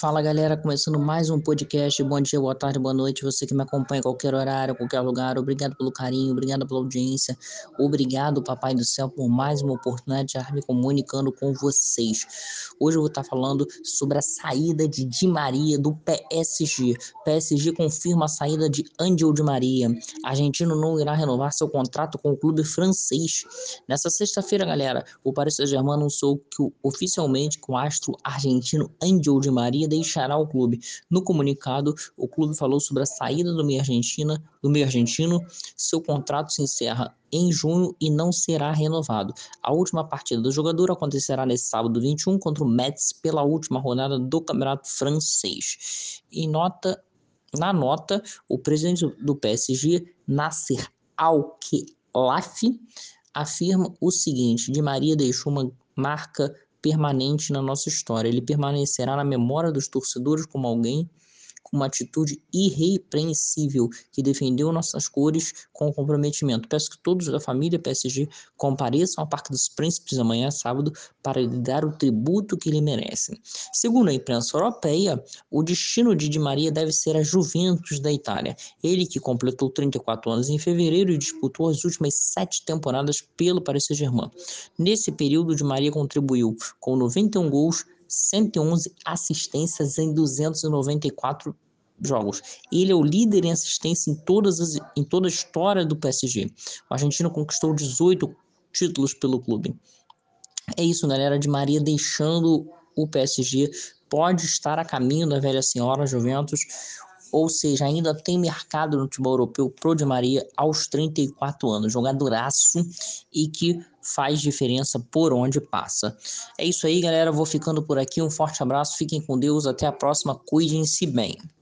Fala galera, começando mais um podcast. Bom dia, boa tarde, boa noite. Você que me acompanha em qualquer horário, qualquer lugar. Obrigado pelo carinho, obrigado pela audiência. Obrigado, Papai do Céu, por mais uma oportunidade de estar me comunicando com vocês. Hoje eu vou estar falando sobre a saída de Di Maria do PSG. PSG confirma a saída de Angel Di Maria. Argentino não irá renovar seu contrato com o clube francês. Nessa sexta-feira, galera, o Paris Saint-Germain anunciou que oficialmente que o astro argentino Angel Di Maria deixará o clube. No comunicado, o clube falou sobre a saída do meio argentina, do meio argentino. Seu contrato se encerra em junho e não será renovado. A última partida do jogador acontecerá nesse sábado 21 contra o Metz pela última rodada do Campeonato Francês. Em nota, na nota, o presidente do PSG, Nasser Al-Khelaifi, afirma o seguinte: Di Maria deixou uma marca permanente na nossa história. Ele permanecerá na memória dos torcedores como alguém com uma atitude irrepreensível que defendeu nossas cores com comprometimento. Peço que todos da família PSG compareçam ao Parque dos Príncipes amanhã, sábado, para lhe dar o tributo que lhe merecem. Segundo a imprensa europeia, o destino de Di Maria deve ser a Juventus da Itália. Ele que completou 34 anos em fevereiro e disputou as últimas sete temporadas pelo Paris Saint-Germain. Nesse período, Di Maria contribuiu com 91 gols, 111 assistências em 294 jogos. Ele é o líder em assistência em, todas as, em toda a história do PSG. O argentino conquistou 18 títulos pelo clube. É isso, galera. De Maria deixando o PSG pode estar a caminho da velha senhora Juventus, ou seja, ainda tem mercado no futebol europeu pro Di Maria aos 34 anos, jogadoraço e que faz diferença por onde passa. É isso aí, galera. Vou ficando por aqui. Um forte abraço, fiquem com Deus, até a próxima. Cuidem-se bem.